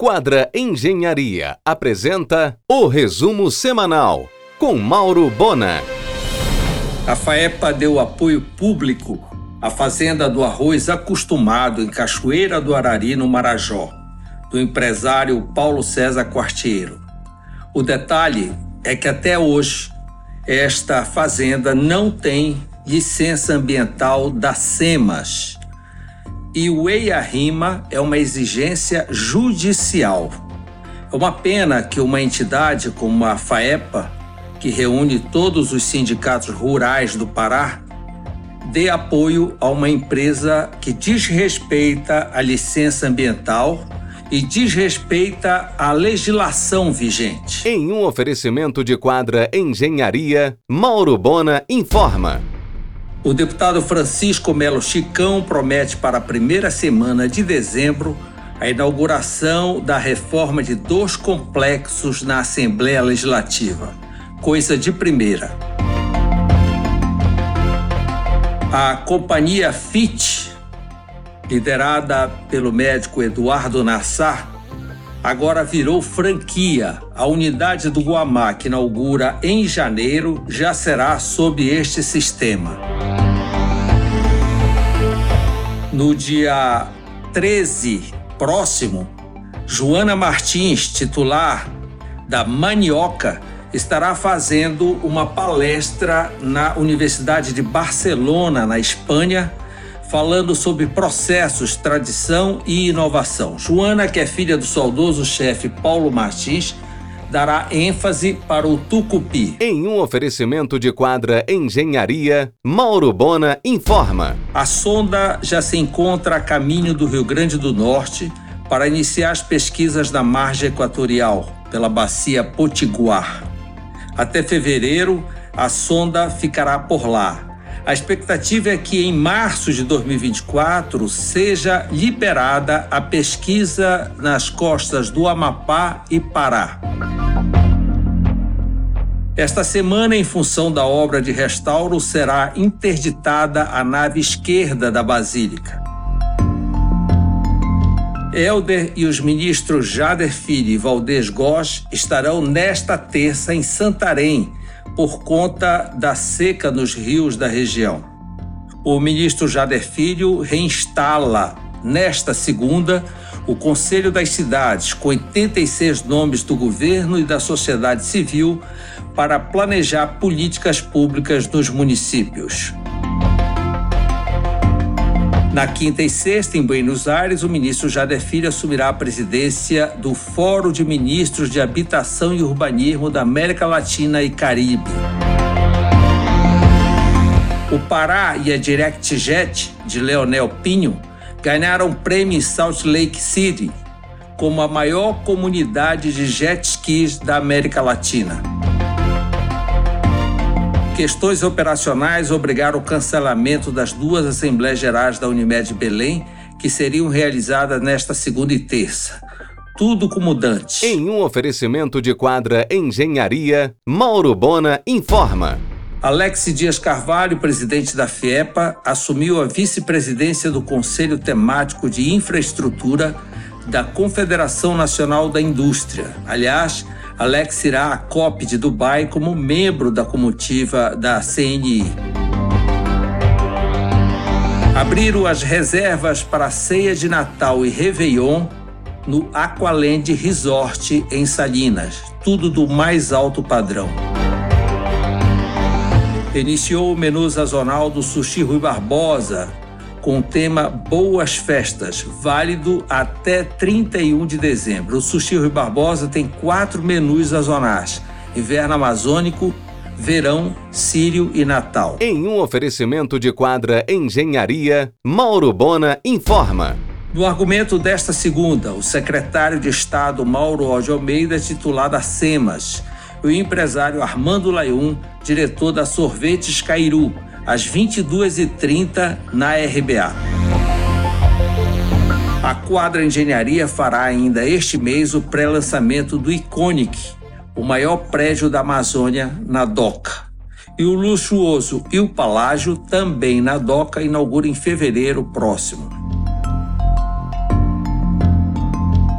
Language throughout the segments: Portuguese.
Quadra Engenharia apresenta o resumo semanal com Mauro Bona. A FAEPA deu apoio público à Fazenda do Arroz Acostumado em Cachoeira do Arari, no Marajó, do empresário Paulo César Quartiero. O detalhe é que até hoje esta fazenda não tem licença ambiental da SEMAS, e o EIA-RIMA é uma exigência judicial. É uma pena que uma entidade como a FAEPA, que reúne todos os sindicatos rurais do Pará, dê apoio a uma empresa que desrespeita a licença ambiental e desrespeita a legislação vigente. Em um oferecimento de quadra Engenharia, Mauro Bona informa. O deputado Francisco Melo Chicão promete para a primeira semana de dezembro a inauguração da reforma de dois complexos na Assembleia Legislativa. Coisa de primeira. A companhia FIT, liderada pelo médico Eduardo Nassar, agora virou franquia. A unidade do Guamá, que inaugura em janeiro, já será sob este sistema. No dia 13 próximo, Joana Martins, titular da Manioca, estará fazendo uma palestra na Universidade de Barcelona, na Espanha, falando sobre processos, tradição e inovação. Joana, que é filha do saudoso chefe Paulo Martins, dará ênfase para o Tucupi. Em um oferecimento de quadra Engenharia, Mauro Bona informa. A sonda já se encontra a caminho do Rio Grande do Norte para iniciar as pesquisas da margem equatorial pela bacia Potiguar. Até fevereiro, a sonda ficará por lá. A expectativa é que em março de 2024 seja liberada a pesquisa nas costas do Amapá e Pará. Esta semana, em função da obra de restauro, será interditada a nave esquerda da Basílica. Helder e os ministros Jader Filho e Valdez Góes estarão nesta terça em Santarém por conta da seca nos rios da região. O ministro Jader Filho reinstala nesta segunda o Conselho das Cidades, com 86 nomes do governo e da sociedade civil, para planejar políticas públicas nos municípios. Na quinta e sexta, em Buenos Aires, o ministro Jader Filho assumirá a presidência do Fórum de Ministros de Habitação e Urbanismo da América Latina e Caribe. O Pará e a DirectJet, de Leonel Pinho, ganharam prêmio em Salt Lake City como a maior comunidade de jet skis da América Latina. Questões operacionais obrigaram o cancelamento das duas Assembleias Gerais da Unimed Belém, que seriam realizadas nesta segunda e terça. Tudo com mudantes. Em um oferecimento de quadra Engenharia, Mauro Bona informa. Alex Dias Carvalho, presidente da FIEPA, assumiu a vice-presidência do Conselho Temático de Infraestrutura da Confederação Nacional da Indústria. Aliás, Alex irá à COP de Dubai como membro da comitiva da CNI. Abriram as reservas para a ceia de Natal e Réveillon no Aqualand Resort em Salinas, tudo do mais alto padrão iniciou o menu sazonal do Sushi Rui Barbosa, com o tema Boas Festas, válido até 31 de dezembro. O Sushi Rui Barbosa tem quatro menus sazonais: inverno amazônico, verão, sírio e natal. Em um oferecimento de quadra Engenharia, Mauro Bona informa. No argumento desta segunda, o secretário de Estado Mauro Odio Almeida, titulado a SEMAS, e o empresário Armando Laiun, diretor da Sorvetes Cairu, às 22h30 na RBA. A Quadra Engenharia fará ainda este mês o pré-lançamento do Iconic, o maior prédio da Amazônia na DOCA. E o luxuoso e o Palágio, também na DOCA, inaugura em fevereiro próximo.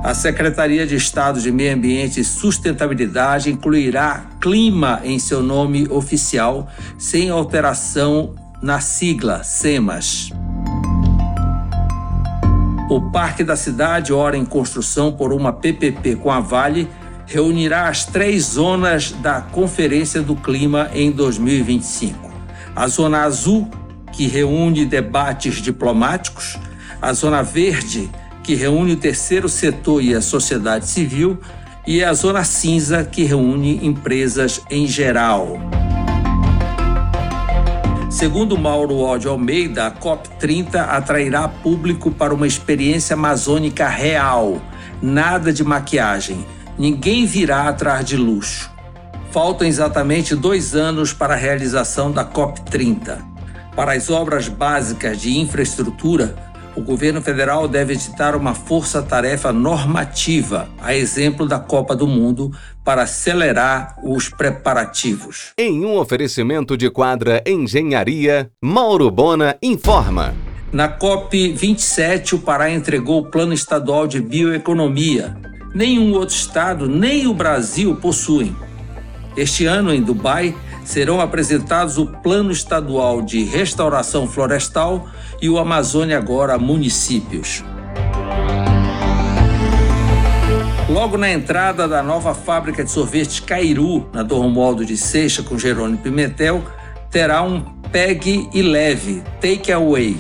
A Secretaria de Estado de Meio Ambiente e Sustentabilidade incluirá clima em seu nome oficial, sem alteração na sigla SEMAS. O Parque da Cidade, ora em construção por uma PPP com a Vale, reunirá as três zonas da Conferência do Clima em 2025. A Zona Azul, que reúne debates diplomáticos, a Zona Verde, que reúne o terceiro setor e a sociedade civil, e a Zona Cinza, que reúne empresas em geral. Segundo Mauro Ode Almeida, a COP30 atrairá público para uma experiência amazônica real. Nada de maquiagem. Ninguém virá atrás de luxo. Faltam exatamente dois anos para a realização da COP30. Para as obras básicas de infraestrutura, o governo federal deve editar uma força-tarefa normativa, a exemplo da Copa do Mundo, para acelerar os preparativos. Em um oferecimento de quadra Engenharia, Mauro Bona informa. Na COP 27, o Pará entregou o Plano Estadual de Bioeconomia. Nenhum outro estado, nem o Brasil, possuem. Este ano, em Dubai, serão apresentados o Plano Estadual de Restauração Florestal e o Amazônia Agora Municípios. Logo na entrada da nova fábrica de sorvete Cairu, na Dom Romualdo de Seixa, com Jerônimo Pimentel, terá um PEG e leve, Take Away.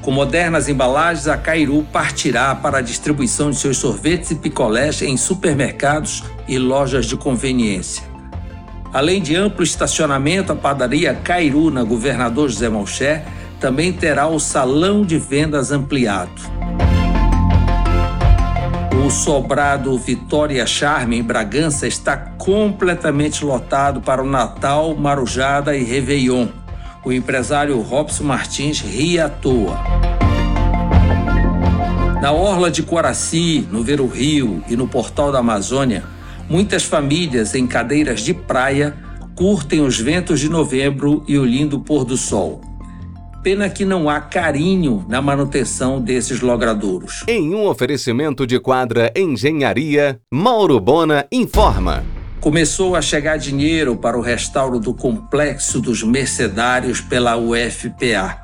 Com modernas embalagens, a Cairu partirá para a distribuição de seus sorvetes e picolés em supermercados e lojas de conveniência. Além de amplo estacionamento, a padaria Cairu, na Governador José Malcher, também terá o salão de vendas ampliado. O sobrado Vitória Charme em Bragança está completamente lotado para o Natal, Marujada e Réveillon. O empresário Robson Martins ri à toa. Na Orla de Coraci, no Ver o Rio e no Portal da Amazônia, muitas famílias em cadeiras de praia curtem os ventos de novembro e o lindo pôr do sol. Pena que não há carinho na manutenção desses logradouros. Em um oferecimento de quadra Engenharia, Mauro Bona informa. Começou a chegar dinheiro para o restauro do Complexo dos Mercedários pela UFPA.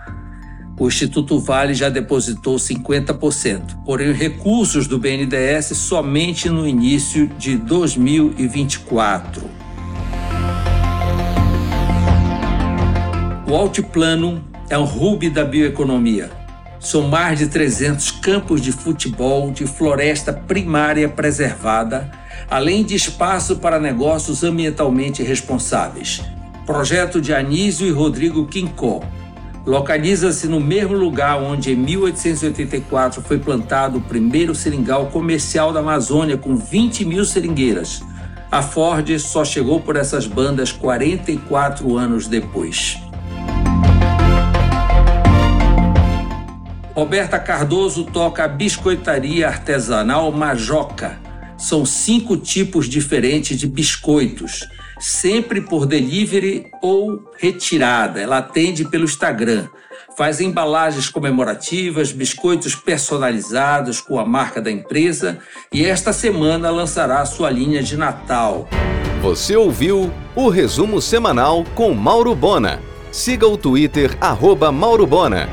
O Instituto Vale já depositou 50%, porém recursos do BNDES somente no início de 2024. O Altiplano é um hub da bioeconomia. São mais de 300 campos de futebol de floresta primária preservada, além de espaço para negócios ambientalmente responsáveis. Projeto de Anísio e Rodrigo Quincó. Localiza-se no mesmo lugar onde em 1884 foi plantado o primeiro seringal comercial da Amazônia com 20 mil seringueiras. A Ford só chegou por essas bandas 44 anos depois. Roberta Cardoso toca a biscoitaria artesanal Majoca. São cinco tipos diferentes de biscoitos, sempre por delivery ou retirada. Ela atende pelo Instagram. Faz embalagens comemorativas, biscoitos personalizados com a marca da empresa e esta semana lançará sua linha de Natal. Você ouviu o resumo semanal com Mauro Bona. Siga o Twitter, arroba Mauro Bona.